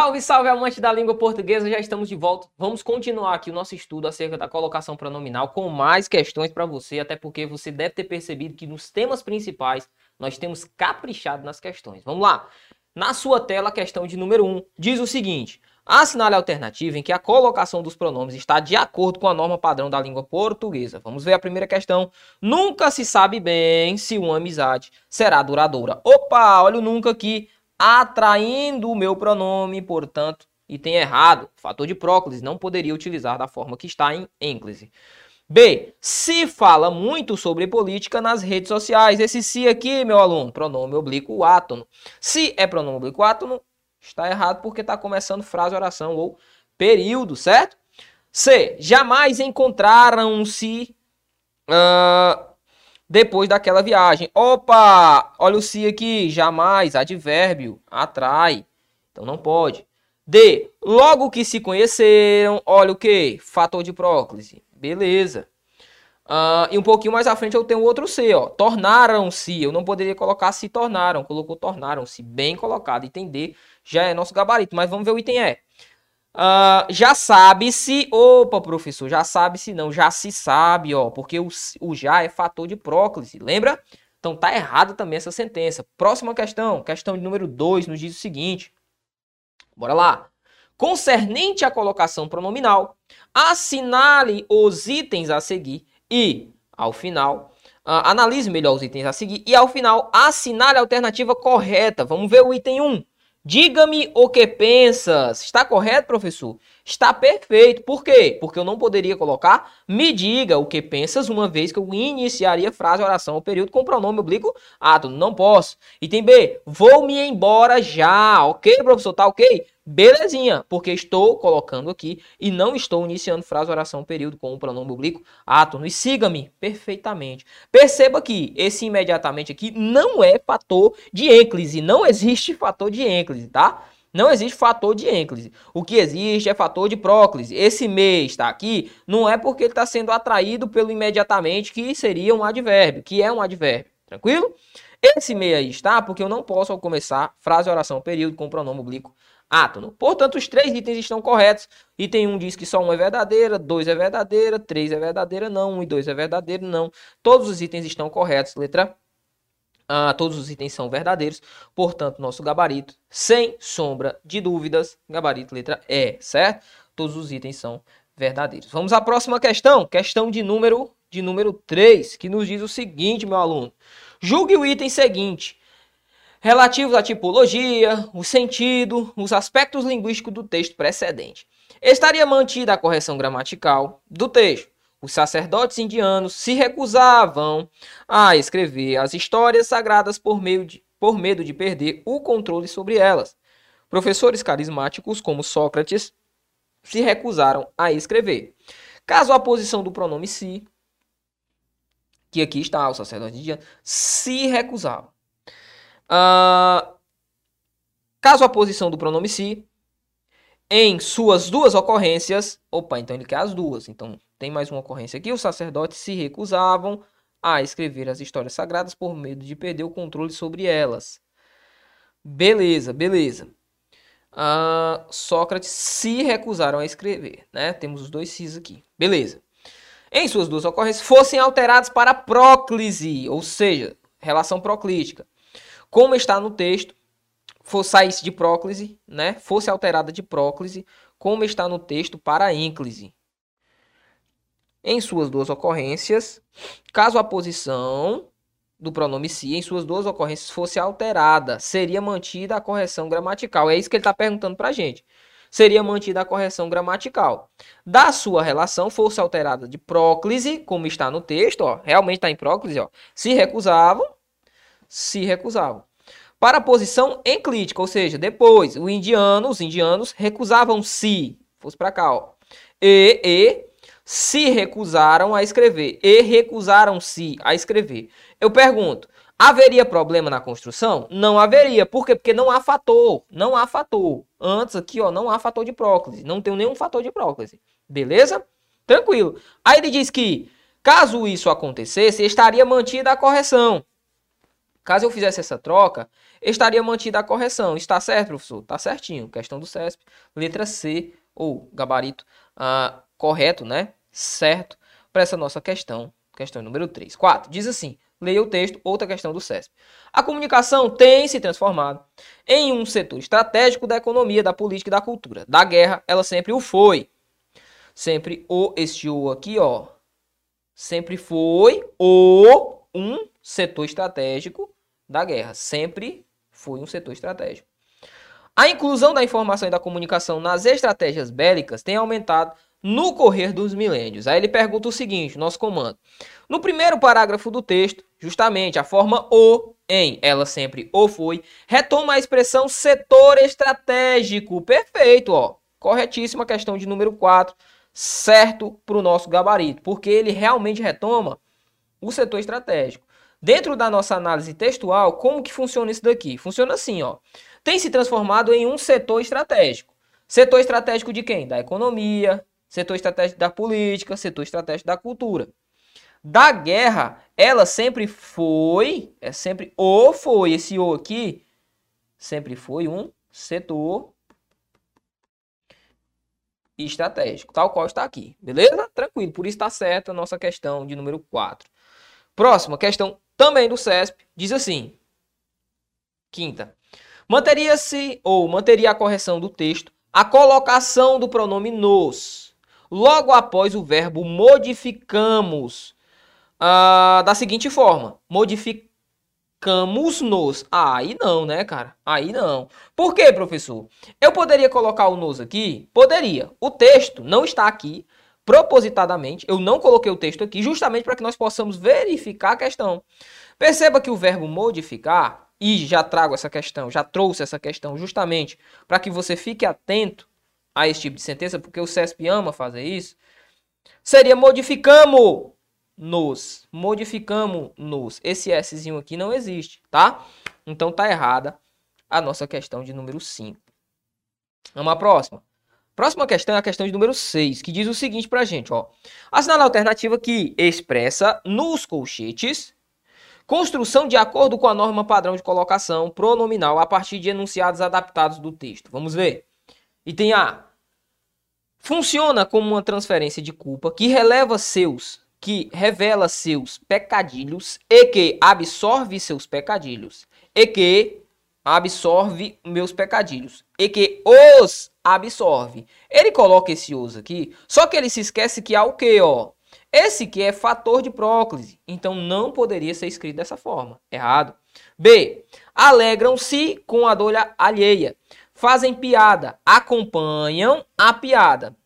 Salve, salve, amante da língua portuguesa, já estamos de volta. Vamos continuar aqui o nosso estudo acerca da colocação pronominal com mais questões para você, até porque você deve ter percebido que nos temas principais nós temos caprichado nas questões. Vamos lá. Na sua tela, a questão de número 1 diz o seguinte: assinale a alternativa em que a colocação dos pronomes está de acordo com a norma padrão da língua portuguesa. Vamos ver a primeira questão. Nunca se sabe bem se uma amizade será duradoura. Opa, olha o nunca aqui atraindo o meu pronome, portanto, item errado, fator de próclise, não poderia utilizar da forma que está em ênclise. B. Se fala muito sobre política nas redes sociais. Esse se aqui, meu aluno, pronome oblíquo átono. Se é pronome oblíquo átono, está errado porque está começando frase, oração ou período, certo? C. Jamais encontraram-se uh, depois daquela viagem. Opa, olha o se aqui, jamais, advérbio, atrai. Então não pode. D, logo que se conheceram, olha o que? Fator de próclise. Beleza. Uh, e um pouquinho mais à frente eu tenho outro C, ó. Tornaram-se. Eu não poderia colocar se tornaram. Colocou tornaram-se. Bem colocado. Item D já é nosso gabarito. Mas vamos ver o item E. Uh, já sabe-se, opa, professor, já sabe-se não, já se sabe, ó, porque o, o já é fator de próclise, lembra? Então tá errado também essa sentença. Próxima questão, questão de número 2, nos diz o seguinte. Bora lá. Concernente à colocação pronominal, assinale os itens a seguir e, ao final, uh, analise melhor os itens a seguir e, ao final, assinale a alternativa correta. Vamos ver o item 1. Um. Diga-me o que pensas. Está correto, professor? Está perfeito. Por quê? Porque eu não poderia colocar me diga o que pensas uma vez que eu iniciaria frase, oração ou período com pronome oblíquo átomo. Não posso. Item B. Vou me embora já. Ok, professor? Tá ok? Belezinha, porque estou colocando aqui e não estou iniciando frase, oração, período com o pronome oblíquo, átono. E siga-me perfeitamente. Perceba que esse imediatamente aqui não é fator de ênclise. Não existe fator de ênclise, tá? Não existe fator de ênclise. O que existe é fator de próclise. Esse me está aqui não é porque ele está sendo atraído pelo imediatamente, que seria um advérbio, que é um advérbio. Tranquilo? Esse me aí está porque eu não posso, começar, frase, oração, período com pronome oblíquo átono. Portanto, os três itens estão corretos. Item 1 diz que só um é verdadeira, 2 é verdadeira, 3 é verdadeira, não, 1 e 2 é verdadeiro, não. Todos os itens estão corretos. Letra ah, todos os itens são verdadeiros. Portanto, nosso gabarito, sem sombra de dúvidas, gabarito letra E, certo? Todos os itens são verdadeiros. Vamos à próxima questão, questão de número de número 3, que nos diz o seguinte, meu aluno. Julgue o item seguinte relativos à tipologia, o sentido, os aspectos linguísticos do texto precedente. Estaria mantida a correção gramatical do texto. Os sacerdotes indianos se recusavam a escrever as histórias sagradas por, meio de, por medo de perder o controle sobre elas. Professores carismáticos como Sócrates se recusaram a escrever. Caso a posição do pronome se, que aqui está o sacerdote indiano, se recusavam. Uh, caso a posição do pronome se, em suas duas ocorrências, opa, então ele quer as duas, então tem mais uma ocorrência aqui, os sacerdotes se recusavam a escrever as histórias sagradas por medo de perder o controle sobre elas. Beleza, beleza. Uh, Sócrates se recusaram a escrever, né? Temos os dois cis aqui. Beleza. Em suas duas ocorrências, fossem alterados para próclise, ou seja, relação proclítica como está no texto, for, saísse de próclise, né, fosse alterada de próclise, como está no texto para ênclise. Em suas duas ocorrências, caso a posição do pronome se em suas duas ocorrências fosse alterada, seria mantida a correção gramatical. É isso que ele está perguntando para a gente. Seria mantida a correção gramatical. Da sua relação fosse alterada de próclise, como está no texto, ó, realmente está em próclise, ó, se recusavam, se recusavam. Para a posição enclítica, ou seja, depois, o indiano, os indianos recusavam-se, fosse para cá, ó, e, e se recusaram a escrever, e recusaram-se a escrever. Eu pergunto, haveria problema na construção? Não haveria. Por quê? Porque não há fator, não há fator. Antes aqui, ó, não há fator de próclise, não tem nenhum fator de próclise. Beleza? Tranquilo. Aí ele diz que, caso isso acontecesse, estaria mantida a correção. Caso eu fizesse essa troca, estaria mantida a correção. Está certo, professor? Está certinho. Questão do CESP. Letra C, ou gabarito ah, correto, né? Certo, para essa nossa questão. Questão número 3. 4. Diz assim: leia o texto, outra questão do CESP. A comunicação tem se transformado em um setor estratégico da economia, da política e da cultura. Da guerra, ela sempre o foi. Sempre o, este o aqui, ó. Sempre foi o um setor estratégico da guerra. Sempre foi um setor estratégico. A inclusão da informação e da comunicação nas estratégias bélicas tem aumentado no correr dos milênios. Aí ele pergunta o seguinte, nosso comando. No primeiro parágrafo do texto, justamente a forma o em, ela sempre o foi, retoma a expressão setor estratégico. Perfeito, ó. Corretíssima questão de número 4, certo para o nosso gabarito, porque ele realmente retoma o setor estratégico. Dentro da nossa análise textual, como que funciona isso daqui? Funciona assim, ó. Tem se transformado em um setor estratégico. Setor estratégico de quem? Da economia, setor estratégico da política, setor estratégico da cultura. Da guerra, ela sempre foi, é sempre ou foi, esse o aqui, sempre foi um setor estratégico, tal qual está aqui, beleza? Tranquilo, por isso está certa a nossa questão de número 4. Próxima questão também do CESP, diz assim, quinta, manteria-se ou manteria a correção do texto a colocação do pronome nos, logo após o verbo modificamos, uh, da seguinte forma, modificamos nos. Ah, aí não, né, cara? Aí não. Por quê, professor? Eu poderia colocar o nos aqui? Poderia. O texto não está aqui propositadamente. Eu não coloquei o texto aqui justamente para que nós possamos verificar a questão. Perceba que o verbo modificar, e já trago essa questão, já trouxe essa questão justamente para que você fique atento a esse tipo de sentença, porque o CESP ama fazer isso, seria modificamos nos. Modificamos nos. Esse Szinho aqui não existe, tá? Então tá errada a nossa questão de número 5. Vamos à próxima. Próxima questão é a questão de número 6, que diz o seguinte pra gente, ó. Assinale a alternativa que expressa nos colchetes construção de acordo com a norma padrão de colocação pronominal a partir de enunciados adaptados do texto. Vamos ver. Item A. Funciona como uma transferência de culpa que releva seus que revela seus pecadilhos e que absorve seus pecadilhos e que absorve meus pecadilhos e que os absorve. Ele coloca esse os aqui, só que ele se esquece que há o que, ó? Esse que é fator de próclise, então não poderia ser escrito dessa forma. Errado. B. Alegram-se com a dor alheia. Fazem piada, acompanham a piada.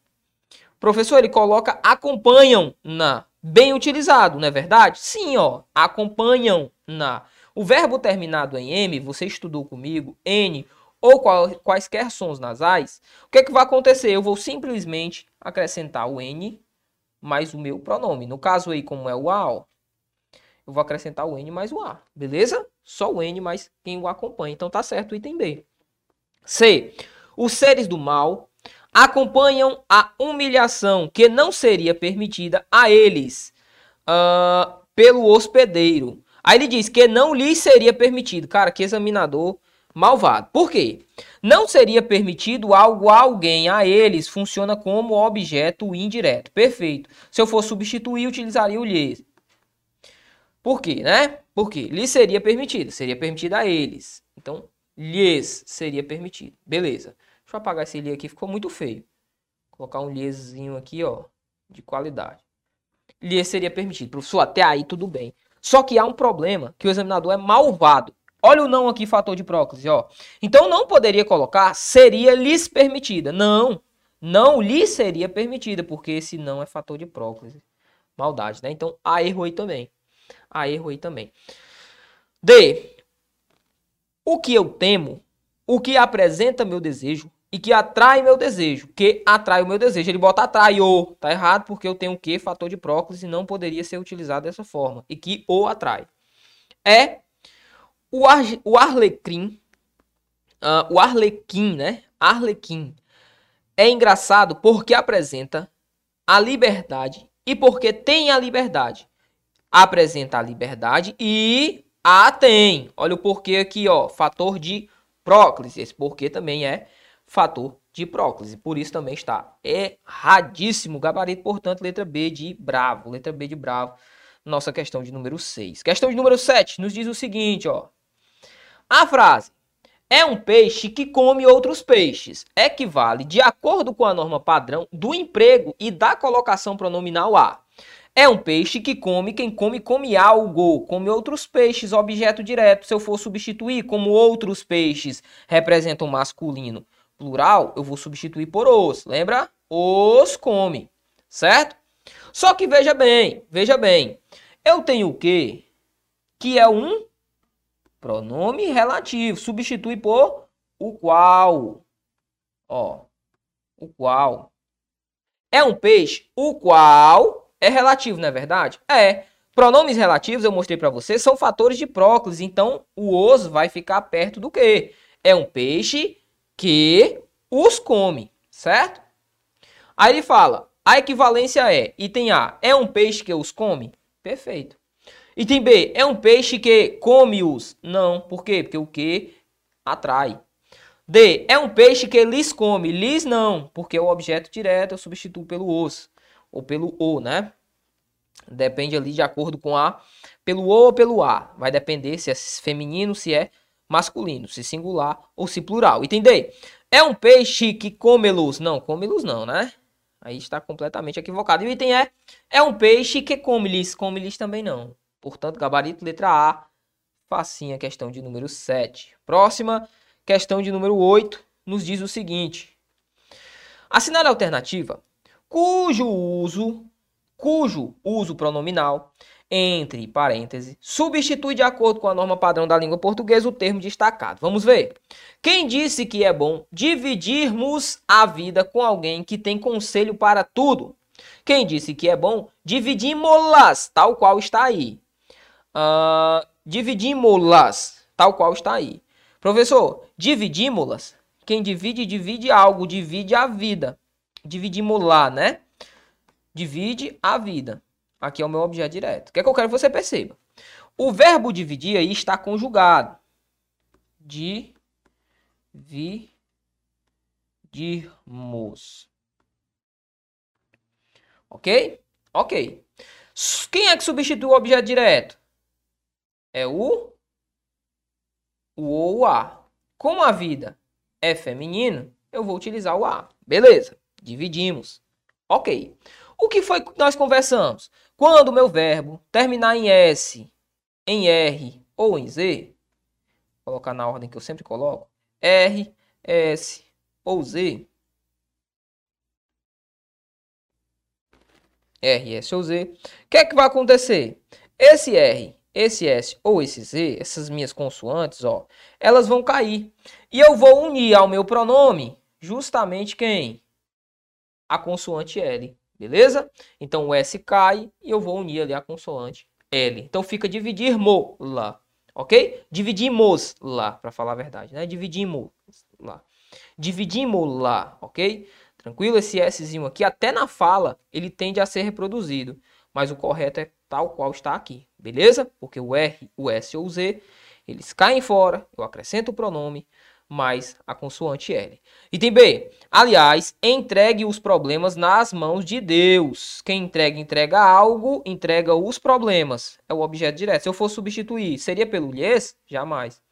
Professor, ele coloca acompanham na bem utilizado, não é verdade? Sim, ó, acompanham na. O verbo terminado em M, você estudou comigo, N ou qual, quaisquer sons nasais, o que, é que vai acontecer? Eu vou simplesmente acrescentar o N mais o meu pronome. No caso aí, como é o A, ó, eu vou acrescentar o N mais o A, beleza? Só o N mais quem o acompanha. Então tá certo o item B. C. Os seres do mal acompanham a humilhação que não seria permitida a eles uh, pelo hospedeiro. Aí ele diz que não lhes seria permitido. Cara, que examinador malvado. Por quê? Não seria permitido algo a alguém, a eles, funciona como objeto indireto. Perfeito. Se eu for substituir, utilizaria o lhes. Por quê, né? Por quê? Lhes seria permitido. Seria permitido a eles. Então, lhes seria permitido. Beleza. Deixa eu apagar esse li aqui, ficou muito feio. Vou colocar um liezinho aqui, ó, de qualidade. Lie seria permitido. Professor, até aí tudo bem. Só que há um problema, que o examinador é malvado. Olha o não aqui, fator de próclise, ó. Então não poderia colocar seria lhes permitida. Não, não lhe seria permitida, porque esse não é fator de próclise. Maldade, né? Então há erro aí também. Há erro aí também. D. O que eu temo, o que apresenta meu desejo, e que atrai meu desejo. Que atrai o meu desejo. Ele bota atrai o. Tá errado porque eu tenho o que? Fator de próclise não poderia ser utilizado dessa forma. E que o atrai. É o, ar, o arlecrim. Uh, o arlequim, né? Arlequim. É engraçado porque apresenta a liberdade e porque tem a liberdade. Apresenta a liberdade e A tem. Olha o porquê aqui, ó. Fator de próclise. Esse porquê também é fator de próclise. Por isso também está erradíssimo. Gabarito, portanto, letra B de bravo. Letra B de bravo. Nossa questão de número 6. Questão de número 7 nos diz o seguinte, ó. A frase é um peixe que come outros peixes. Equivale, de acordo com a norma padrão, do emprego e da colocação pronominal a. É um peixe que come quem come come algo, come outros peixes, objeto direto. Se eu for substituir como outros peixes representam masculino plural, eu vou substituir por os. Lembra? Os come, certo? Só que veja bem, veja bem. Eu tenho o quê? Que é um pronome relativo. Substitui por o qual. Ó, o qual. É um peixe, o qual é relativo, não é verdade? É. Pronomes relativos, eu mostrei para você, são fatores de próclise. Então, o os vai ficar perto do que? É um peixe que os come, certo? Aí ele fala, a equivalência é, item A, é um peixe que os come? Perfeito. Item B, é um peixe que come-os? Não. Por quê? Porque o que atrai. D, é um peixe que lhes come? Lhes não, porque o objeto direto eu substituo pelo os ou pelo o, né? Depende ali de acordo com a pelo o ou pelo a. Vai depender se é feminino, se é masculino, se singular ou se plural. Entender? É um peixe que come luz? Não, come luz não, né? Aí está completamente equivocado. E o item é é um peixe que come lhes, come lhes também não. Portanto, gabarito letra A. Facinha, questão de número 7. Próxima, questão de número 8, nos diz o seguinte: Assinale a alternativa cujo uso, cujo uso pronominal, entre parênteses, substitui de acordo com a norma padrão da língua portuguesa o termo destacado. Vamos ver. Quem disse que é bom dividirmos a vida com alguém que tem conselho para tudo? Quem disse que é bom dividimos-las, tal qual está aí. Uh, dividimos-las, tal qual está aí. Professor, dividimos-las. Quem divide, divide algo, divide a vida dividimos lá, né? Divide a vida. Aqui é o meu objeto direto. O que é que eu quero que você perceba? O verbo dividir aí está conjugado. Dividirmos. Ok? Ok. Quem é que substitui o objeto direto? É o o ou a. Como a vida é feminino, eu vou utilizar o a. Beleza? Dividimos. Ok. O que foi que nós conversamos? Quando o meu verbo terminar em S, em R ou em Z, vou colocar na ordem que eu sempre coloco, R, S ou Z, R, S ou Z, o que é que vai acontecer? Esse R, esse S ou esse Z, essas minhas consoantes, ó, elas vão cair. E eu vou unir ao meu pronome justamente quem? a consoante L, beleza? Então o S cai e eu vou unir ali a consoante L. Então fica dividir-mo lá, ok? Dividimos lá, para falar a verdade, né? Dividimos lá. Dividimos lá, ok? Tranquilo? Esse Szinho aqui, até na fala, ele tende a ser reproduzido. Mas o correto é tal qual está aqui, beleza? Porque o R, o S ou o Z, eles caem fora, eu acrescento o pronome, mais a consoante L. Item B. Aliás, entregue os problemas nas mãos de Deus. Quem entrega, entrega algo, entrega os problemas. É o objeto direto. Se eu for substituir, seria pelo lhes? Jamais.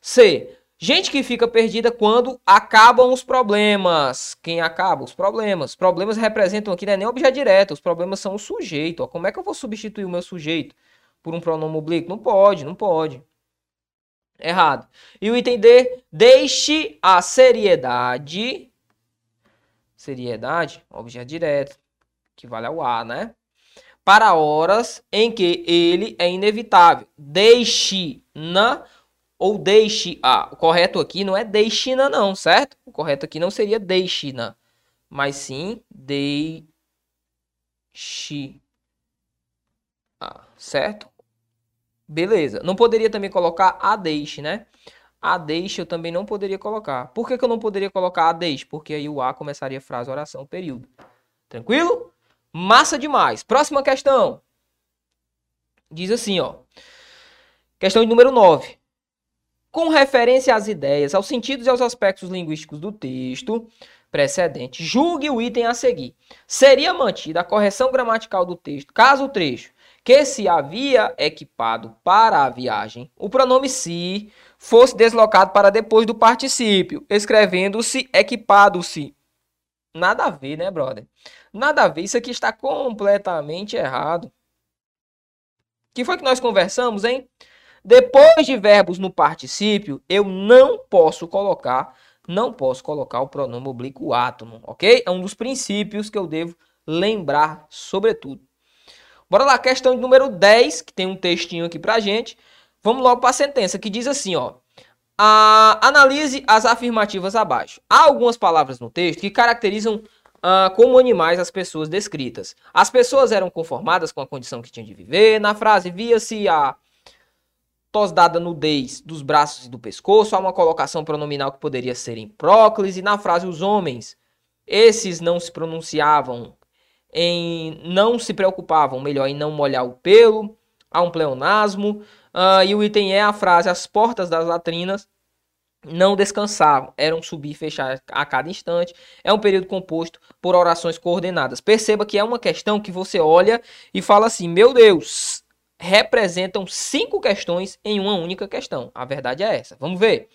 C. Gente que fica perdida quando acabam os problemas. Quem acaba? Os problemas. Problemas representam aqui não é nem objeto direto, os problemas são o sujeito. Como é que eu vou substituir o meu sujeito por um pronome oblíquo? Não pode, não pode. Errado. E o item D, deixe a seriedade. Seriedade, objeto direto, que vale ao A, né? Para horas em que ele é inevitável. Deixe na ou deixe a. O correto aqui não é deixe na, não, certo? O correto aqui não seria deixe na, mas sim deixe a, certo? Beleza. Não poderia também colocar a deixe, né? A deixe eu também não poderia colocar. Por que, que eu não poderia colocar a deixe? Porque aí o a começaria frase, oração, período. Tranquilo? Massa demais. Próxima questão. Diz assim, ó. Questão de número 9. Com referência às ideias, aos sentidos e aos aspectos linguísticos do texto precedente, julgue o item a seguir. Seria mantida a correção gramatical do texto, caso o trecho que se havia equipado para a viagem, o pronome se fosse deslocado para depois do particípio, escrevendo-se equipado-se. Nada a ver, né, brother? Nada a ver, isso aqui está completamente errado. Que foi que nós conversamos, hein? Depois de verbos no particípio, eu não posso colocar, não posso colocar o pronome oblíquo átomo, ok? É um dos princípios que eu devo lembrar, sobretudo. Bora lá, questão número 10, que tem um textinho aqui pra gente. Vamos logo para a sentença, que diz assim, ó. A, analise as afirmativas abaixo. Há algumas palavras no texto que caracterizam uh, como animais as pessoas descritas. As pessoas eram conformadas com a condição que tinham de viver. Na frase, via-se a tosdada nudez dos braços e do pescoço, há uma colocação pronominal que poderia ser em próclise. Na frase, os homens, esses não se pronunciavam em. não se preocupavam, melhor, em não molhar o pelo. Há um pleonasmo. Uh, e o item é a frase: as portas das latrinas não descansavam, eram subir e fechar a cada instante. É um período composto por orações coordenadas. Perceba que é uma questão que você olha e fala assim: meu Deus, representam cinco questões em uma única questão. A verdade é essa. Vamos ver.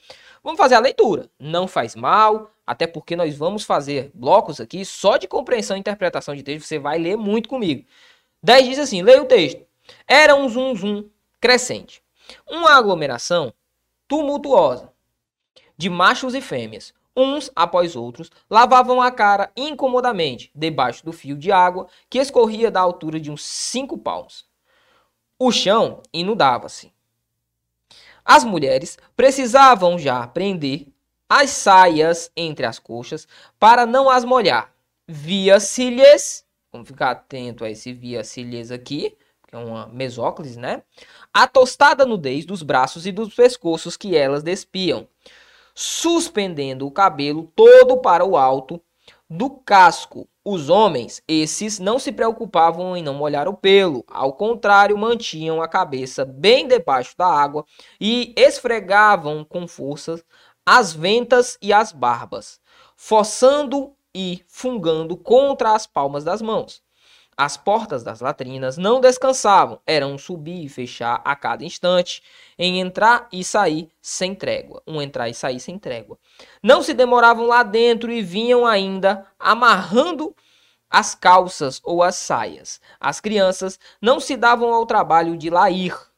Vamos fazer a leitura. Não faz mal, até porque nós vamos fazer blocos aqui só de compreensão e interpretação de texto. Você vai ler muito comigo. 10 diz assim: leia o texto. Era um zum zum crescente. Uma aglomeração tumultuosa de machos e fêmeas. Uns, após outros, lavavam a cara incomodamente debaixo do fio de água que escorria da altura de uns cinco palmos. O chão inundava-se. As mulheres precisavam já prender as saias entre as coxas para não as molhar. Via-se-lhes, vamos ficar atento a esse via-se-lhes aqui, que é uma mesóclise, né? A tostada nudez dos braços e dos pescoços que elas despiam, suspendendo o cabelo todo para o alto do casco os homens, esses não se preocupavam em não molhar o pelo, ao contrário, mantinham a cabeça bem debaixo da água e esfregavam com força as ventas e as barbas, forçando e fungando contra as palmas das mãos. As portas das latrinas não descansavam, eram subir e fechar a cada instante, em entrar e sair sem trégua. Um entrar e sair sem trégua. Não se demoravam lá dentro e vinham ainda amarrando as calças ou as saias. As crianças não se davam ao trabalho de lá ir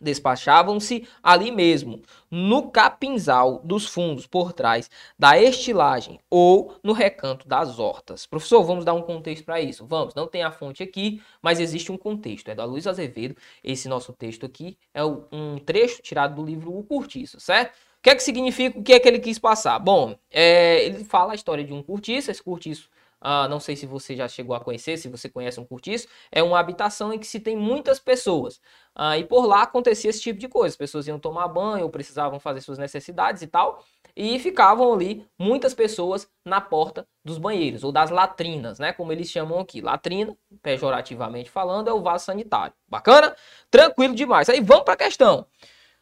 Despachavam-se ali mesmo, no capinzal dos fundos por trás da estilagem ou no recanto das hortas. Professor, vamos dar um contexto para isso? Vamos, não tem a fonte aqui, mas existe um contexto. É da Luiz Azevedo. Esse nosso texto aqui é um trecho tirado do livro O Curtiço, certo? O que é que significa? O que é que ele quis passar? Bom, é, ele fala a história de um cortiço. Esse cortiço ah, não sei se você já chegou a conhecer, se você conhece um cortiço, é uma habitação em que se tem muitas pessoas. Ah, e por lá acontecia esse tipo de coisa. As pessoas iam tomar banho ou precisavam fazer suas necessidades e tal. E ficavam ali muitas pessoas na porta dos banheiros, ou das latrinas, né? Como eles chamam aqui. Latrina, pejorativamente falando, é o vaso sanitário. Bacana? Tranquilo demais. Aí vamos para a questão.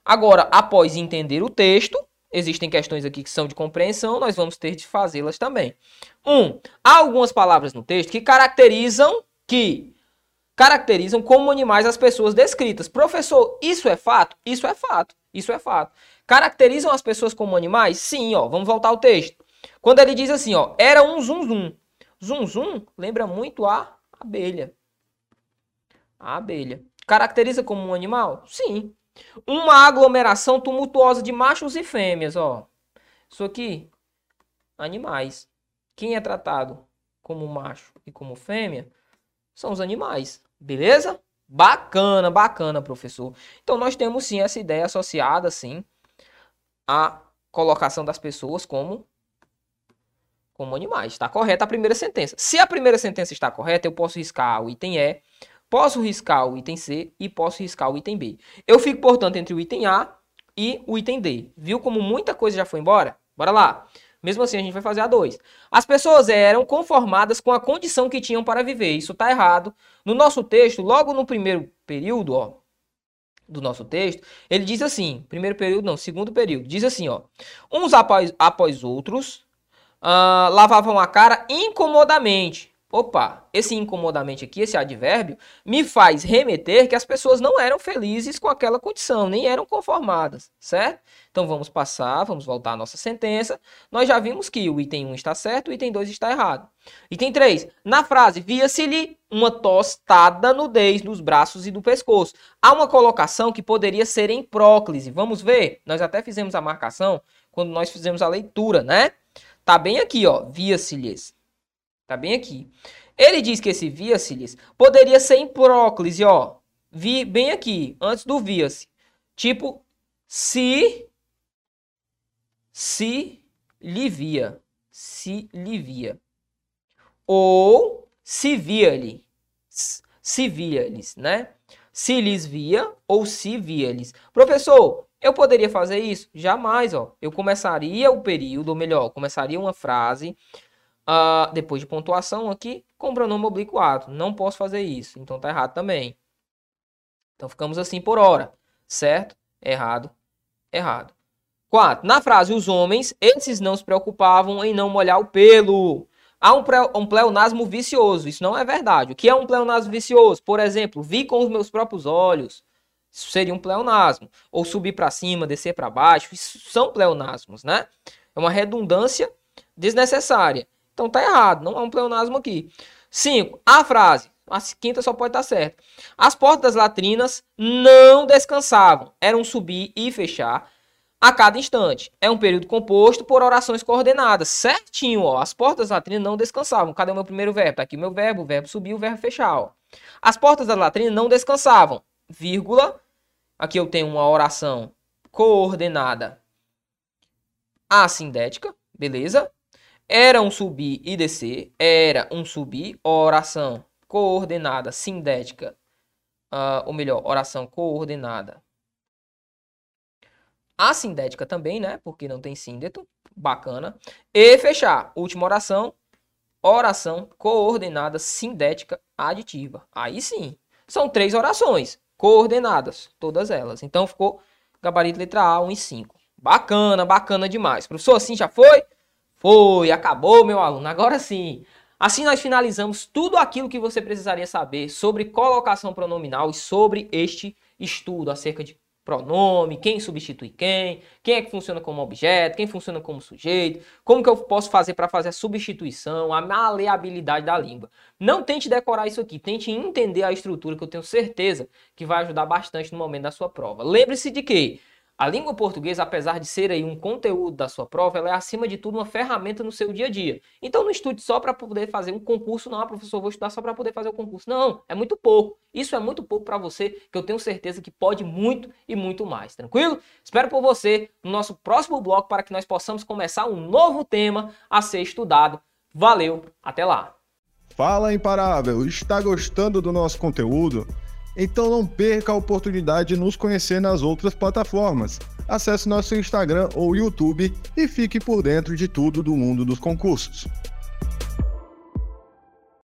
Agora, após entender o texto, Existem questões aqui que são de compreensão, nós vamos ter de fazê-las também. Um, há algumas palavras no texto que caracterizam que caracterizam como animais as pessoas descritas. Professor, isso é fato? Isso é fato. Isso é fato. Caracterizam as pessoas como animais? Sim, ó. Vamos voltar ao texto. Quando ele diz assim, ó, era um zum zum. Zum zum lembra muito a abelha. A abelha. Caracteriza como um animal? Sim. Uma aglomeração tumultuosa de machos e fêmeas, ó. Isso aqui, animais. Quem é tratado como macho e como fêmea são os animais, beleza? Bacana, bacana, professor. Então nós temos sim essa ideia associada sim à colocação das pessoas como como animais. Está correta a primeira sentença. Se a primeira sentença está correta, eu posso riscar o item E Posso riscar o item C e posso riscar o item B. Eu fico, portanto, entre o item A e o item D. Viu como muita coisa já foi embora? Bora lá. Mesmo assim, a gente vai fazer a 2. As pessoas eram conformadas com a condição que tinham para viver. Isso está errado. No nosso texto, logo no primeiro período, ó, do nosso texto, ele diz assim, primeiro período não, segundo período, diz assim, ó, uns após, após outros uh, lavavam a cara incomodamente. Opa, esse incomodamente aqui, esse advérbio, me faz remeter que as pessoas não eram felizes com aquela condição, nem eram conformadas, certo? Então vamos passar, vamos voltar à nossa sentença. Nós já vimos que o item 1 está certo, o item 2 está errado. Item 3, na frase, via-se-lhe uma tostada nudez nos braços e do pescoço. Há uma colocação que poderia ser em próclise. Vamos ver? Nós até fizemos a marcação quando nós fizemos a leitura, né? Tá bem aqui, ó, via-se-lhes. Tá bem aqui. Ele diz que esse via-se-lhes poderia ser em próclise, ó. Vi bem aqui, antes do via-se. Tipo, se se lhe via, se lhe via. Ou se via-lhe, se via-lhes, né? Se lhes via ou se via-lhes. Professor, eu poderia fazer isso? Jamais, ó. Eu começaria o período, ou melhor, começaria uma frase uh, depois de pontuação aqui com pronome oblíquo Não posso fazer isso, então tá errado também. Então ficamos assim por hora, certo? Errado, errado. 4. Na frase os homens, esses não se preocupavam em não molhar o pelo. Há um, um pleonasmo vicioso, isso não é verdade. O que é um pleonasmo vicioso? Por exemplo, vi com os meus próprios olhos. Isso seria um pleonasmo. Ou subir para cima, descer para baixo. Isso são pleonasmos, né? É uma redundância desnecessária. Então tá errado, não é um pleonasmo aqui. 5. A frase. A quinta só pode estar certa. As portas das latrinas não descansavam. Eram subir e fechar a cada instante. É um período composto por orações coordenadas. Certinho, ó. As portas das latrinas não descansavam. Cadê o meu primeiro verbo? Tá aqui o meu verbo, o verbo subir, o verbo fechar, ó. As portas das latrinas não descansavam. Vírgula, Aqui eu tenho uma oração coordenada assindética, beleza? Era um subir e descer, era um subir, oração coordenada sindética, uh, ou melhor, oração coordenada assindética também, né? Porque não tem síndeto, bacana. E fechar, última oração, oração coordenada sindética aditiva. Aí sim, são três orações coordenadas, todas elas. Então ficou gabarito letra A, 1 e 5. Bacana, bacana demais. Professor, assim já foi? Foi, acabou, meu aluno. Agora sim. Assim nós finalizamos tudo aquilo que você precisaria saber sobre colocação pronominal e sobre este estudo acerca de pronome, quem substitui quem, quem é que funciona como objeto, quem funciona como sujeito, como que eu posso fazer para fazer a substituição, a maleabilidade da língua. Não tente decorar isso aqui, tente entender a estrutura que eu tenho certeza que vai ajudar bastante no momento da sua prova. Lembre-se de que a língua portuguesa, apesar de ser aí um conteúdo da sua prova, ela é acima de tudo uma ferramenta no seu dia a dia. Então não estude só para poder fazer um concurso, não, ah, professor, vou estudar só para poder fazer o concurso. Não, é muito pouco. Isso é muito pouco para você, que eu tenho certeza que pode muito e muito mais, tranquilo? Espero por você no nosso próximo bloco para que nós possamos começar um novo tema a ser estudado. Valeu, até lá. Fala Imparável, está gostando do nosso conteúdo? Então não perca a oportunidade de nos conhecer nas outras plataformas. Acesse nosso Instagram ou YouTube e fique por dentro de tudo do mundo dos concursos.